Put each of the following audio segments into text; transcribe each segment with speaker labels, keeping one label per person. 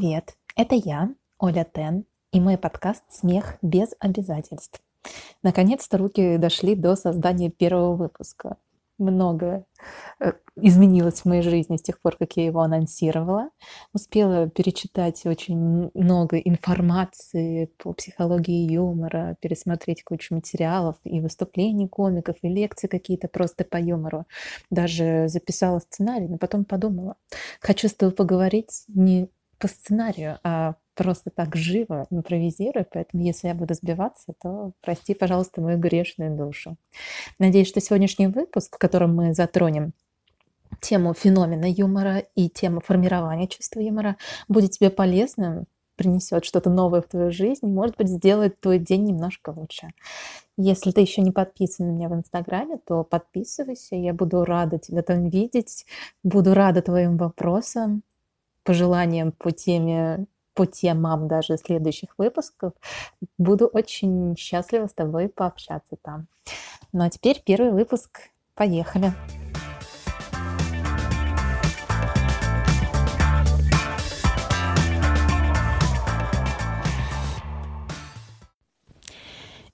Speaker 1: Привет, это я, Оля Тен, и мой подкаст «Смех без обязательств». Наконец-то руки дошли до создания первого выпуска. Многое э, изменилось в моей жизни с тех пор, как я его анонсировала. Успела перечитать очень много информации по психологии юмора, пересмотреть кучу материалов и выступлений комиков, и лекции какие-то просто по юмору. Даже записала сценарий, но потом подумала, хочу с тобой поговорить не по сценарию, а просто так живо импровизирую, поэтому если я буду сбиваться, то прости, пожалуйста, мою грешную душу. Надеюсь, что сегодняшний выпуск, в котором мы затронем тему феномена юмора и тему формирования чувства юмора, будет тебе полезным, принесет что-то новое в твою жизнь, может быть, сделает твой день немножко лучше. Если ты еще не подписан на меня в Инстаграме, то подписывайся, я буду рада тебя там видеть, буду рада твоим вопросам, пожеланиям по теме по темам даже следующих выпусков. Буду очень счастлива с тобой пообщаться там. Ну а теперь первый выпуск. Поехали!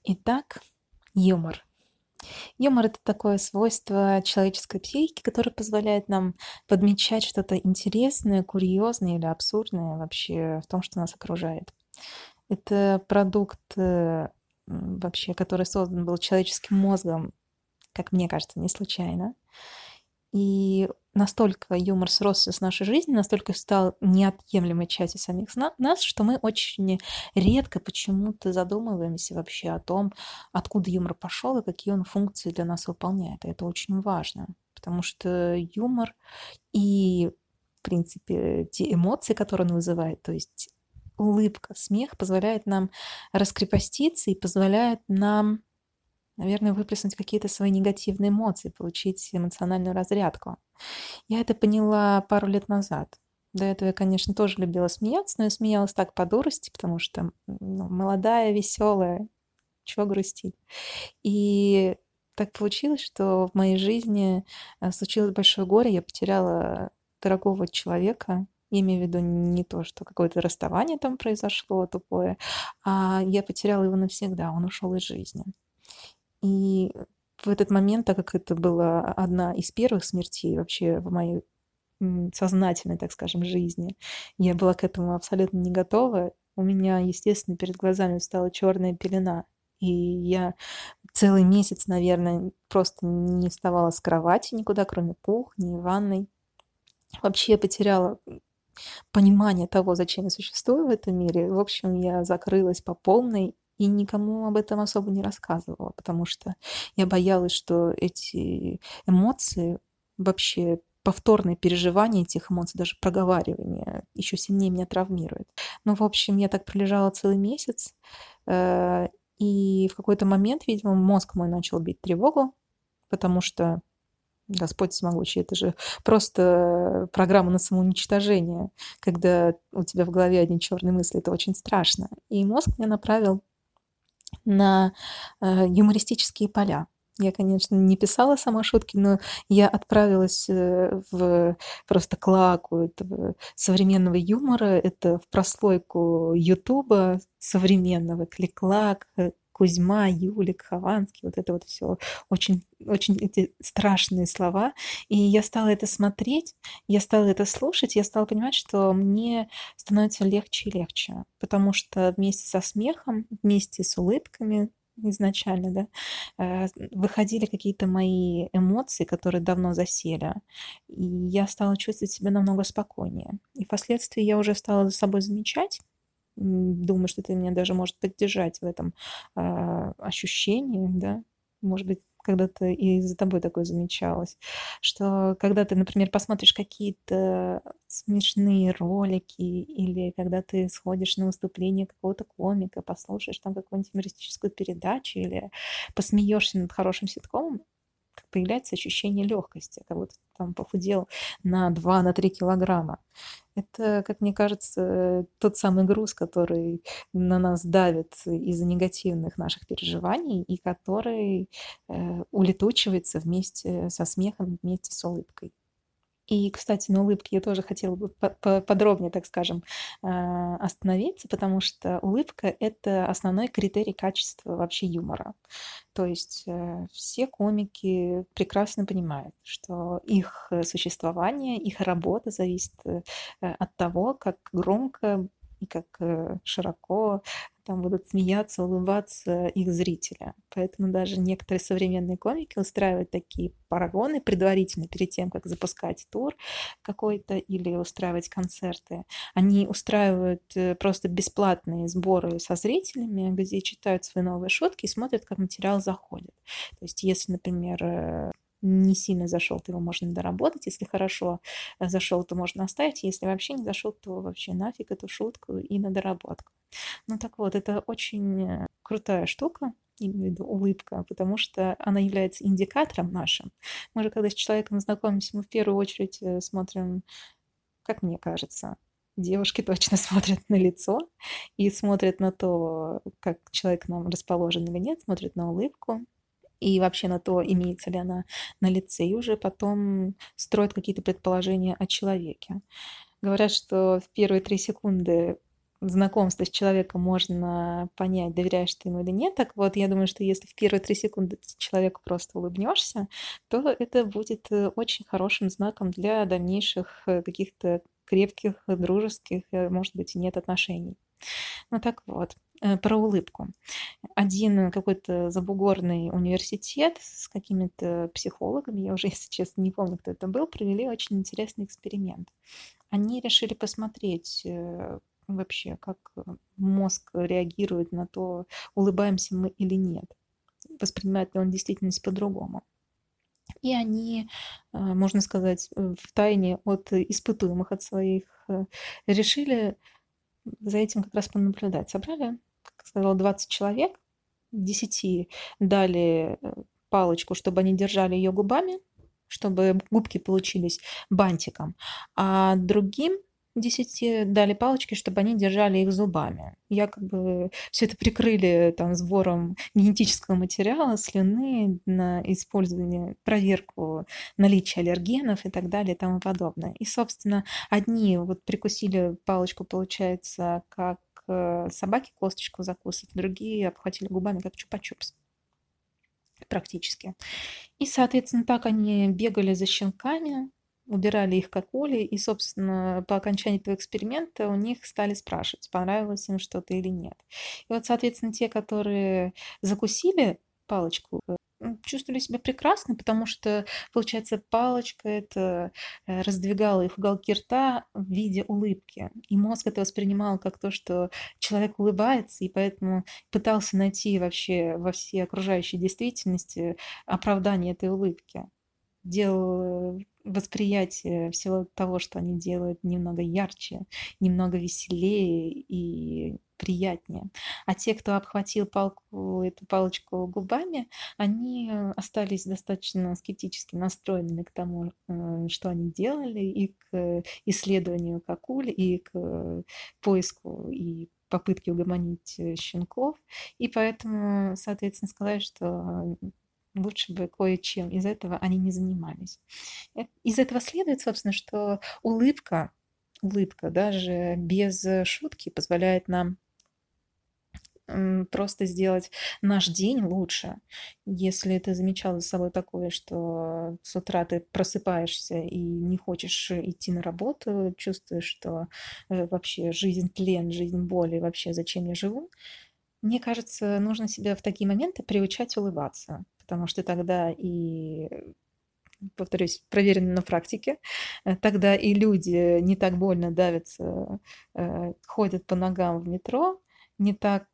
Speaker 1: Итак, юмор. Юмор — это такое свойство человеческой психики, которое позволяет нам подмечать что-то интересное, курьезное или абсурдное вообще в том, что нас окружает. Это продукт э, вообще, который создан был человеческим мозгом, как мне кажется, не случайно. И настолько юмор сросся с нашей жизнью, настолько стал неотъемлемой частью самих нас, что мы очень редко почему-то задумываемся вообще о том, откуда юмор пошел и какие он функции для нас выполняет. И это очень важно, потому что юмор и, в принципе, те эмоции, которые он вызывает, то есть улыбка, смех, позволяет нам раскрепоститься и позволяет нам наверное, выплеснуть какие-то свои негативные эмоции, получить эмоциональную разрядку. Я это поняла пару лет назад. До этого я, конечно, тоже любила смеяться, но я смеялась так по дурости, потому что ну, молодая, веселая, чего грустить. И так получилось, что в моей жизни э, случилось большое горе, я потеряла дорогого человека, я имею в виду не то, что какое-то расставание там произошло тупое, а я потеряла его навсегда, он ушел из жизни. И в этот момент, так как это была одна из первых смертей вообще в моей сознательной, так скажем, жизни, я была к этому абсолютно не готова. У меня, естественно, перед глазами стала черная пелена. И я целый месяц, наверное, просто не вставала с кровати никуда, кроме кухни, ванной. Вообще я потеряла понимание того, зачем я существую в этом мире. В общем, я закрылась по полной и никому об этом особо не рассказывала, потому что я боялась, что эти эмоции вообще повторное переживание этих эмоций, даже проговаривание, еще сильнее меня травмирует. Ну, в общем, я так пролежала целый месяц, э, и в какой-то момент, видимо, мозг мой начал бить тревогу, потому что Господь всемогущий, это же просто программа на самоуничтожение, когда у тебя в голове одни черные мысли, это очень страшно. И мозг меня направил на э, юмористические поля. Я, конечно, не писала сама шутки, но я отправилась э, в просто клаку этого современного юмора. Это в прослойку Ютуба современного, клик-клак, э, Кузьма, Юлик, Хованский, вот это вот все очень, очень эти страшные слова. И я стала это смотреть, я стала это слушать, я стала понимать, что мне становится легче и легче, потому что вместе со смехом, вместе с улыбками, изначально, да, э, выходили какие-то мои эмоции, которые давно засели, и я стала чувствовать себя намного спокойнее. И впоследствии я уже стала за собой замечать, думаю, что ты меня даже может поддержать в этом э, ощущении, да, может быть, когда-то и за тобой такое замечалось, что когда ты, например, посмотришь какие-то смешные ролики или когда ты сходишь на выступление какого-то комика, послушаешь там какую-нибудь юмористическую передачу или посмеешься над хорошим ситкомом, появляется ощущение легкости, как будто там похудел на 2-3 килограмма. Это, как мне кажется, тот самый груз, который на нас давит из-за негативных наших переживаний и который э, улетучивается вместе со смехом, вместе с улыбкой. И, кстати, на улыбке я тоже хотела бы подробнее, так скажем, а, остановиться, потому что улыбка — это основной критерий качества вообще юмора. То есть э, все комики прекрасно понимают, что их существование, их работа зависит э, от того, как громко и как э, широко там будут смеяться, улыбаться их зрители. Поэтому даже некоторые современные комики устраивают такие парагоны предварительно, перед тем, как запускать тур какой-то или устраивать концерты. Они устраивают э, просто бесплатные сборы со зрителями, где читают свои новые шутки и смотрят, как материал заходит. То есть если, например, э, не сильно зашел, то его можно доработать. Если хорошо э, зашел, то можно оставить. Если вообще не зашел, то вообще нафиг эту шутку и на доработку. Ну так вот, это очень э, крутая штука, имею в виду улыбка, потому что она является индикатором нашим. Мы же, когда с человеком знакомимся, мы в первую очередь э, смотрим, как мне кажется, девушки точно смотрят на лицо и смотрят на то, как человек нам расположен или нет, смотрят на улыбку, и вообще на то, имеется ли она на лице, и уже потом строят какие-то предположения о человеке. Говорят, что в первые три секунды знакомства с человеком можно понять, доверяешь ты ему или нет. Так вот, я думаю, что если в первые три секунды человеку просто улыбнешься, то это будет э, очень хорошим знаком для дальнейших э, каких-то крепких, дружеских, э, может быть, и нет отношений. Ну так вот, про улыбку. Один какой-то забугорный университет с какими-то психологами, я уже, если честно, не помню, кто это был, провели очень интересный эксперимент. Они решили посмотреть э, вообще, как мозг реагирует на то, улыбаемся мы или нет, воспринимает ли он действительность по-другому. И они, э, можно сказать, в тайне от испытуемых, от своих, решили за этим как раз понаблюдать. Собрали, сказала, 20 человек, 10 дали э, палочку, чтобы они держали ее губами, чтобы губки получились бантиком, а другим десяти дали палочки, чтобы они держали их зубами. Я как бы все это прикрыли там сбором генетического материала, слюны на использование, проверку наличия аллергенов и так далее и тому подобное. И, собственно, одни вот прикусили палочку, получается, как собаки косточку закусывают, другие обхватили губами, как чупа-чупс практически. И, соответственно, так они бегали за щенками, убирали их как ули, и, собственно, по окончании этого эксперимента у них стали спрашивать, понравилось им что-то или нет. И вот, соответственно, те, которые закусили палочку, чувствовали себя прекрасно, потому что, получается, палочка это э, раздвигала их уголки рта в виде улыбки. И мозг это воспринимал как то, что человек улыбается, и поэтому пытался найти вообще во всей окружающей действительности оправдание этой улыбки. Делал восприятие всего того, что они делают, немного ярче, немного веселее и приятнее. А те, кто обхватил палку, эту палочку губами, они остались достаточно скептически настроенными к тому, э, что они делали, и к исследованию какуль, и к поиску и попытке угомонить щенков. И поэтому, соответственно, сказать, что лучше бы кое-чем из этого они не занимались. Э, из этого следует, собственно, что улыбка, улыбка даже без шутки позволяет нам просто сделать наш день лучше. Если ты замечал за собой такое, что с утра ты просыпаешься и не хочешь идти на работу, чувствуешь, что э, вообще жизнь тлен, жизнь боли, вообще зачем я живу, мне кажется, нужно себя в такие моменты приучать улыбаться потому что тогда и повторюсь, проверено на практике, э, тогда и люди не так больно давятся, э, ходят по ногам в метро, не так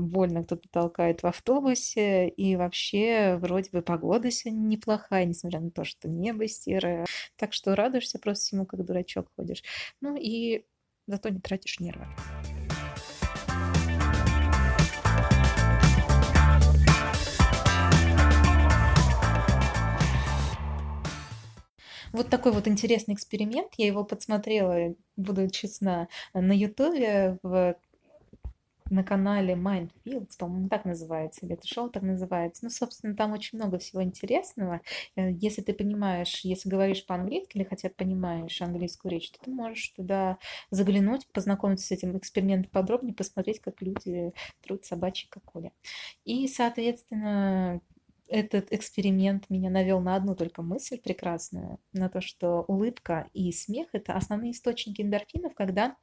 Speaker 1: больно кто-то толкает в автобусе, и вообще вроде бы погода сегодня неплохая, несмотря на то, что небо серое. Так что радуешься просто всему, как дурачок ходишь. Ну и зато не тратишь нервы. Вот такой вот интересный эксперимент. Я его подсмотрела, буду честна, на Ютубе в на канале Mindfields, по-моему, так называется, или это шоу так называется. Ну, собственно, там очень много всего интересного. Э, если ты понимаешь, если говоришь по-английски или хотя бы понимаешь английскую речь, то ты можешь туда заглянуть, познакомиться с этим экспериментом подробнее, посмотреть, как люди трут собачьи коколи. И, соответственно, этот эксперимент меня навел на одну только мысль прекрасную, на то, что улыбка и смех – это основные источники эндорфинов, когда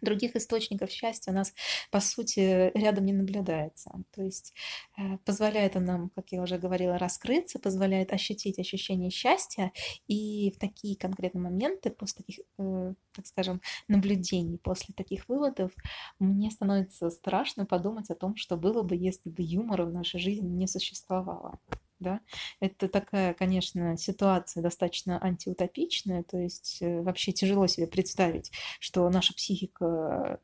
Speaker 1: других источников счастья у нас, по сути, рядом не наблюдается. То есть э, позволяет он нам, как я уже говорила, раскрыться, позволяет ощутить ощущение счастья, и в такие конкретные моменты, после таких, э, так скажем, наблюдений, после таких выводов, мне становится страшно подумать о том, что было бы, если бы юмора в нашей жизни не существовало да. Это такая, конечно, ситуация достаточно антиутопичная, то есть э, вообще тяжело себе представить, что наша психика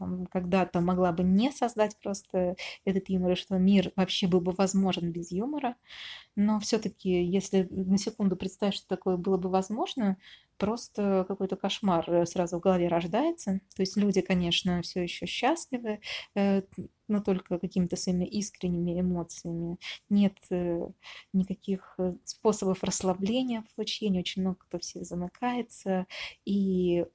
Speaker 1: там, когда-то могла бы не создать просто этот юмор, и что мир вообще был бы возможен без юмора. Но все-таки, если на секунду представить, что такое было бы возможно, просто какой-то кошмар э, сразу в голове рождается. То есть люди, конечно, все еще счастливы, э, но только какими-то своими искренними эмоциями. Нет э, никаких способов расслабления в общении, очень много кто все замыкается, и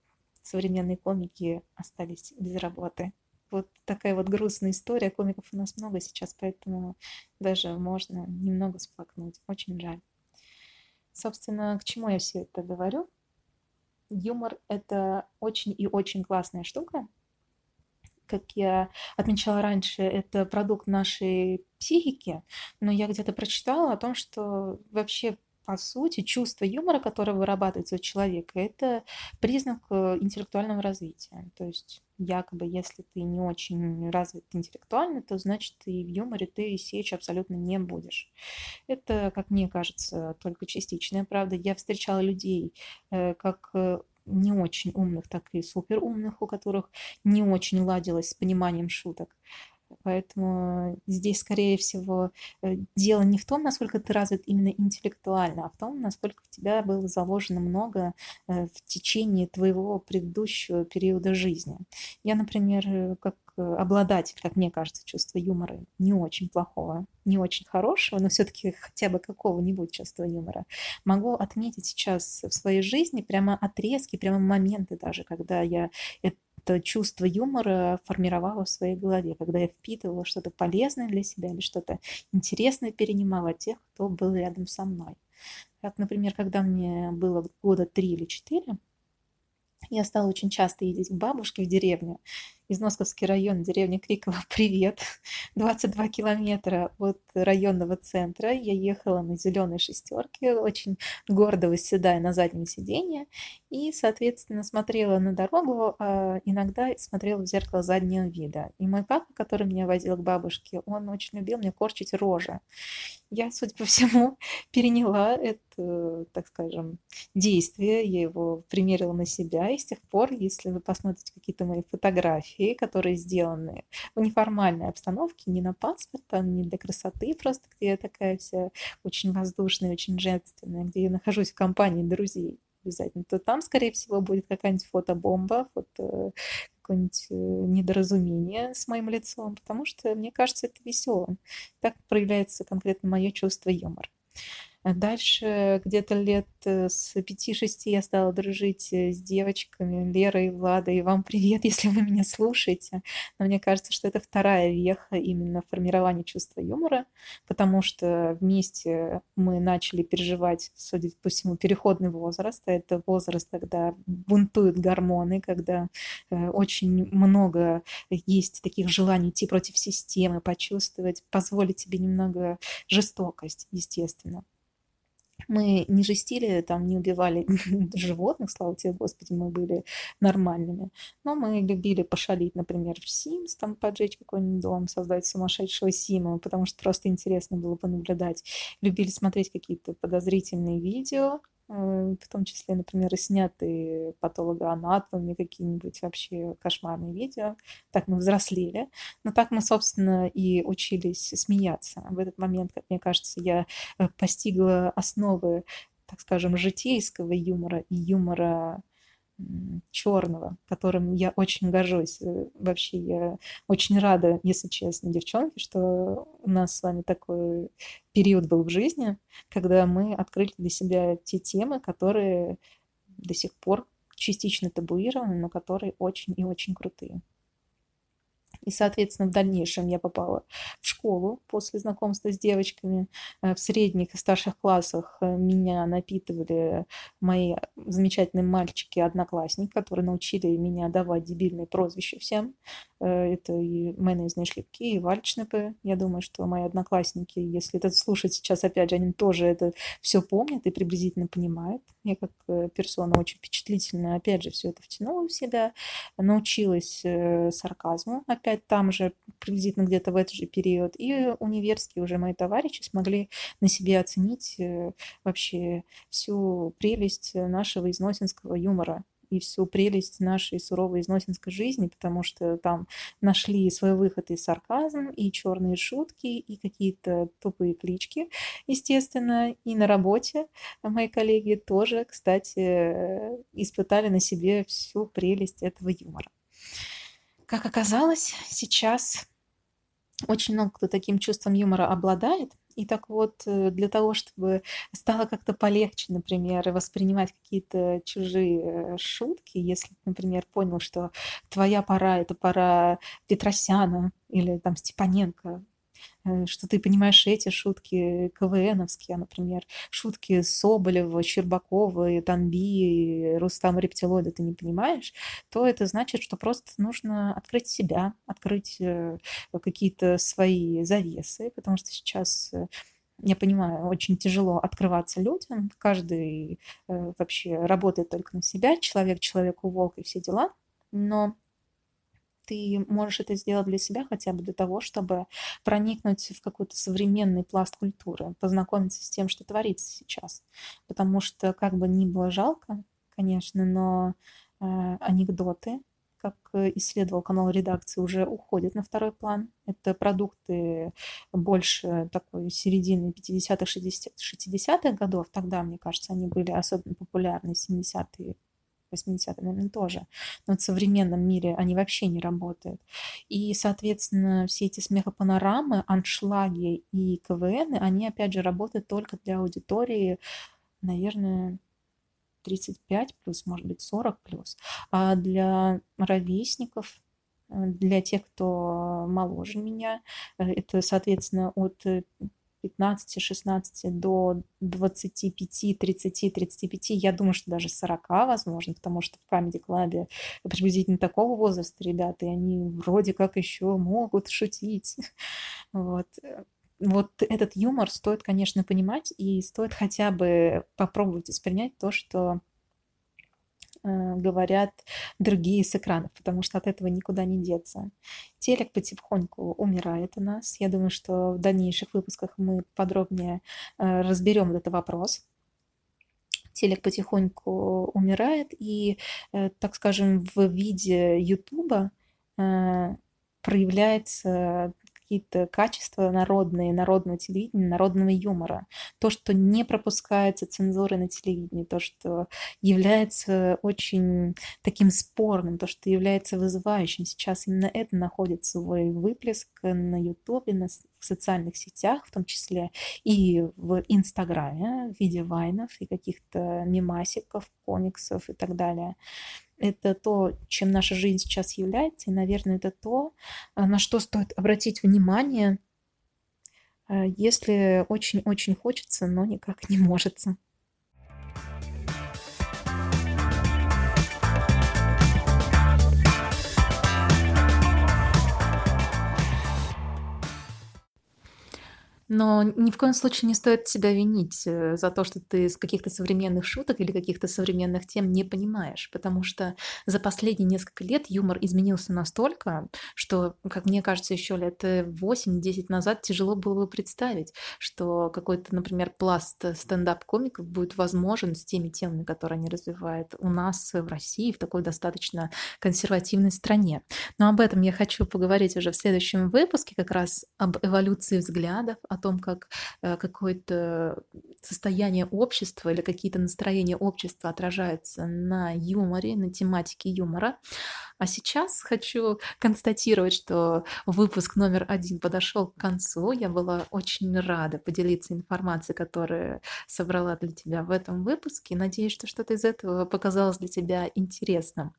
Speaker 1: современные комики остались без работы. Вот такая вот грустная история. Комиков у нас много сейчас, поэтому даже можно немного сплакнуть. Очень жаль. Собственно, к чему я все это говорю? Юмор — это очень и очень классная штука. Как я отмечала раньше, это продукт нашей психики, но я где-то прочитала о том, что вообще по сути, чувство юмора, которое вырабатывается у человека, это признак э, интеллектуального развития. То есть якобы, если ты не очень развит интеллектуально, то значит и в юморе ты сечь абсолютно не будешь. Это, как мне кажется, только частичная правда. Я встречала людей, э, как э, не очень умных, так и супер умных, у которых не очень ладилось с пониманием шуток. Поэтому здесь, скорее всего, э, дело не в том, насколько ты развит именно интеллектуально, а в том, насколько в тебя было заложено много э, в течение твоего предыдущего периода жизни. Я, например, э, как обладатель, как мне кажется, чувства юмора не очень плохого, не очень хорошего, но все-таки хотя бы какого-нибудь чувства юмора, могу отметить сейчас в своей жизни прямо отрезки, прямо моменты даже, когда я это чувство юмора формировала в своей голове, когда я впитывала что-то полезное для себя или что-то интересное перенимала тех, кто был рядом со мной. Как, например, когда мне было года три или четыре, я стала очень часто ездить к бабушке в деревню, Износковский район, деревня Криково, привет. 22 километра от районного центра. Я ехала на зеленой шестерке, очень гордо восседая на заднем сиденье. И, соответственно, смотрела на дорогу, а иногда смотрела в зеркало заднего вида. И мой папа, который меня возил к бабушке, он очень любил мне корчить рожи. Я, судя по всему, переняла это, так скажем, действие. Я его примерила на себя. И с тех пор, если вы посмотрите какие-то мои фотографии, фотографии, которые сделаны в неформальной обстановке, не на паспорт, а не для красоты, просто где я такая вся очень воздушная, очень женственная, где я нахожусь в компании друзей обязательно, то там, скорее всего, будет какая-нибудь фотобомба, фото какое-нибудь э, недоразумение с моим лицом, потому что мне кажется это веселым. Так проявляется конкретно мое чувство юмора. А дальше где-то лет э, с 5-6 я стала дружить э, с девочками Лерой Владой. Вам привет, если вы меня слушаете. Но мне кажется, что это вторая веха именно формирования чувства юмора, потому что вместе мы начали переживать, судя по всему, переходный возраст. А это возраст, когда бунтуют гормоны, когда э, очень много есть таких желаний идти против системы, почувствовать, позволить себе немного жестокость, естественно мы не жестили, там, не убивали животных, слава тебе, Господи, мы были нормальными. Но мы любили пошалить, например, в Sims, там, поджечь какой-нибудь дом, создать сумасшедшего Сима, потому что просто интересно было понаблюдать. Любили смотреть какие-то подозрительные видео, в том числе, например, и снятые патологоанатомами какие-нибудь вообще кошмарные видео. Так мы взрослели. Но так мы, собственно, и учились смеяться. В этот момент, как мне кажется, я э, постигла основы, так скажем, житейского юмора и юмора черного, которым я очень горжусь. Э, вообще я очень рада, если честно, девчонки, что у нас с вами такой период был в жизни, когда мы открыли для себя те темы, которые до сих пор частично табуированы, но которые очень и очень крутые. И, соответственно, в дальнейшем я попала в школу после знакомства с девочками. Э, в средних и старших классах э, меня напитывали мои замечательные мальчики-одноклассники, которые научили меня давать дебильные прозвища всем. Э, это и майонезные шлепки, и вальчнепы. Я думаю, что мои одноклассники, если это слушать сейчас, опять же, они тоже это все помнят и приблизительно понимают. Я как персона очень впечатлительная, опять же, все это втянула в себя, научилась сарказму, опять получать там же, приблизительно где-то в этот же период. И универские уже мои товарищи смогли на себе оценить э, вообще всю прелесть нашего износинского юмора и всю прелесть нашей суровой износинской жизни, потому что там нашли свой выход и сарказм, и черные шутки, и какие-то тупые клички, естественно, и на работе мои коллеги тоже, кстати, э, испытали на себе всю прелесть этого юмора. Как оказалось, сейчас очень много кто таким чувством юмора обладает. И так вот, э, для того, чтобы стало как-то полегче, например, воспринимать какие-то чужие шутки, если, например, понял, что твоя пора — это пора Петросяна или там Степаненко, Э, что ты понимаешь эти шутки КВНовские, например, шутки Соболева, Щербакова, Танби, Рустама Рептилоида ты не понимаешь, то это значит, что просто нужно открыть себя, открыть э, какие-то свои завесы, потому что сейчас э, я понимаю, очень тяжело открываться людям. Каждый вообще работает только на себя, человек человеку волк и все дела. Но ты можешь это сделать для себя хотя бы для того, чтобы проникнуть в какой-то современный пласт культуры, познакомиться с тем, что творится сейчас. Потому что, как бы ни было жалко, конечно, но э, анекдоты, как исследовал канал редакции, уже уходят на второй план. Это продукты больше такой середины 50-х, 60-х годов. Тогда, мне кажется, они были особенно популярны, 70-е 80-е, наверное, тоже. Но в современном мире они вообще не работают. И, соответственно, все эти смехопанорамы, аншлаги и КВН, они, опять же, работают только для аудитории, наверное, 35 плюс, может быть, 40 плюс. А для ровесников, для тех, кто моложе меня, э, это, соответственно, от 15, 16 до 25, 30, 35, я думаю, что даже 40 возможно, потому что в Comedy Club приблизительно такого возраста ребята, и они вроде как еще могут шутить. Вот вот этот юмор стоит, конечно, понимать, и стоит хотя бы попробовать воспринять то, что говорят другие с экранов, потому что от этого никуда не деться. Телек потихоньку умирает у нас. Я думаю, что в дальнейших выпусках мы подробнее э, разберем этот вопрос. Телек потихоньку умирает, и, э, так скажем, в виде Ютуба проявляется какие-то качества народные, народного телевидения, народного юмора. То, что не пропускается цензурой на телевидении, то, что является очень таким спорным, то, что является вызывающим. Сейчас именно это находит свой выплеск на Ютубе, на в социальных сетях, в том числе и в Инстаграме в виде вайнов и каких-то мемасиков, комиксов и так далее это то, чем наша жизнь сейчас является, и, наверное, это то, а, на что стоит обратить внимание, а, если очень-очень хочется, но никак не может. Но ни в коем случае не стоит себя винить э, за то, что ты с каких-то современных шуток или каких-то современных тем не понимаешь, потому что за последние несколько лет юмор изменился настолько, что, как мне кажется, еще лет 8-10 назад тяжело было бы представить, что какой-то, например, пласт стендап-комиков будет возможен с теми темами, которые они развивают у нас в России, в такой достаточно консервативной стране. Но об этом я хочу поговорить уже в следующем выпуске, как раз об эволюции взглядов, о том, как э, какое-то состояние общества или какие-то настроения общества отражаются на юморе, на тематике юмора. А сейчас хочу констатировать, что выпуск номер один подошел к концу. Я была очень рада поделиться информацией, которую собрала для тебя в этом выпуске. Надеюсь, что что-то из этого показалось для тебя интересным.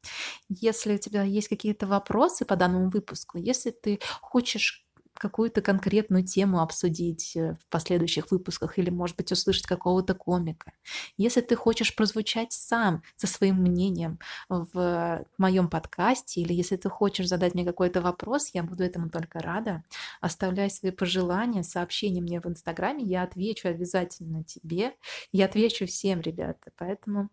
Speaker 1: Если у тебя есть какие-то вопросы по данному выпуску, если ты хочешь какую-то конкретную тему обсудить э, в последующих выпусках или, может быть, услышать какого-то комика. Если ты хочешь прозвучать сам со своим мнением в моем подкасте, или если ты хочешь задать мне какой-то вопрос, я буду этому только рада. Оставляй свои пожелания, сообщения мне в Инстаграме, я отвечу обязательно тебе, я отвечу всем, ребята. Поэтому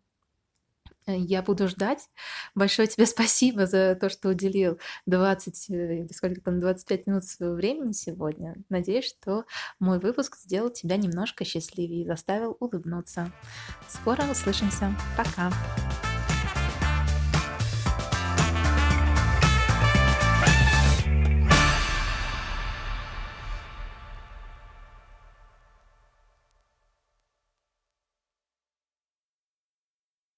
Speaker 1: я буду ждать. Большое тебе спасибо за то, что уделил 20 э, или сколько там, 25 минут своего времени сегодня. Надеюсь, что мой выпуск сделал тебя немножко счастливее и заставил улыбнуться. Скоро услышимся. Пока.